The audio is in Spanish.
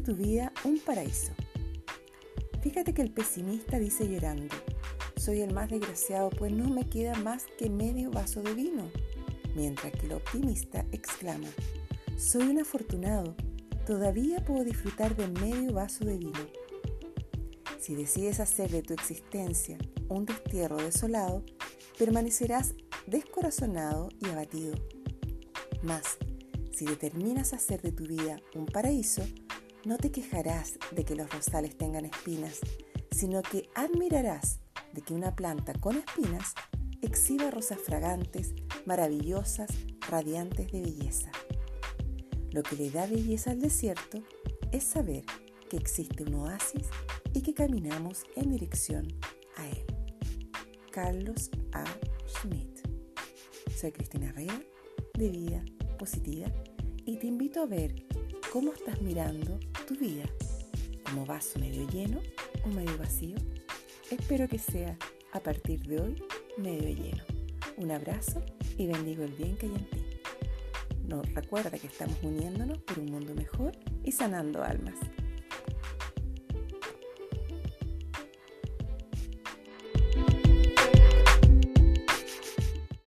tu vida un paraíso. Fíjate que el pesimista dice llorando, soy el más desgraciado pues no me queda más que medio vaso de vino, mientras que el optimista exclama, soy un afortunado, todavía puedo disfrutar de medio vaso de vino. Si decides hacer de tu existencia un destierro desolado, permanecerás descorazonado y abatido. Mas, si determinas hacer de tu vida un paraíso, no te quejarás de que los rosales tengan espinas, sino que admirarás de que una planta con espinas exhiba rosas fragantes, maravillosas, radiantes de belleza. Lo que le da belleza al desierto es saber que existe un oasis y que caminamos en dirección a él. Carlos A. Schmidt. Soy Cristina Herrera de Vida Positiva y te invito a ver cómo estás mirando tu vida, como vaso medio lleno o medio vacío. Espero que sea a partir de hoy medio lleno. Un abrazo y bendigo el bien que hay en ti. Nos recuerda que estamos uniéndonos por un mundo mejor y sanando almas.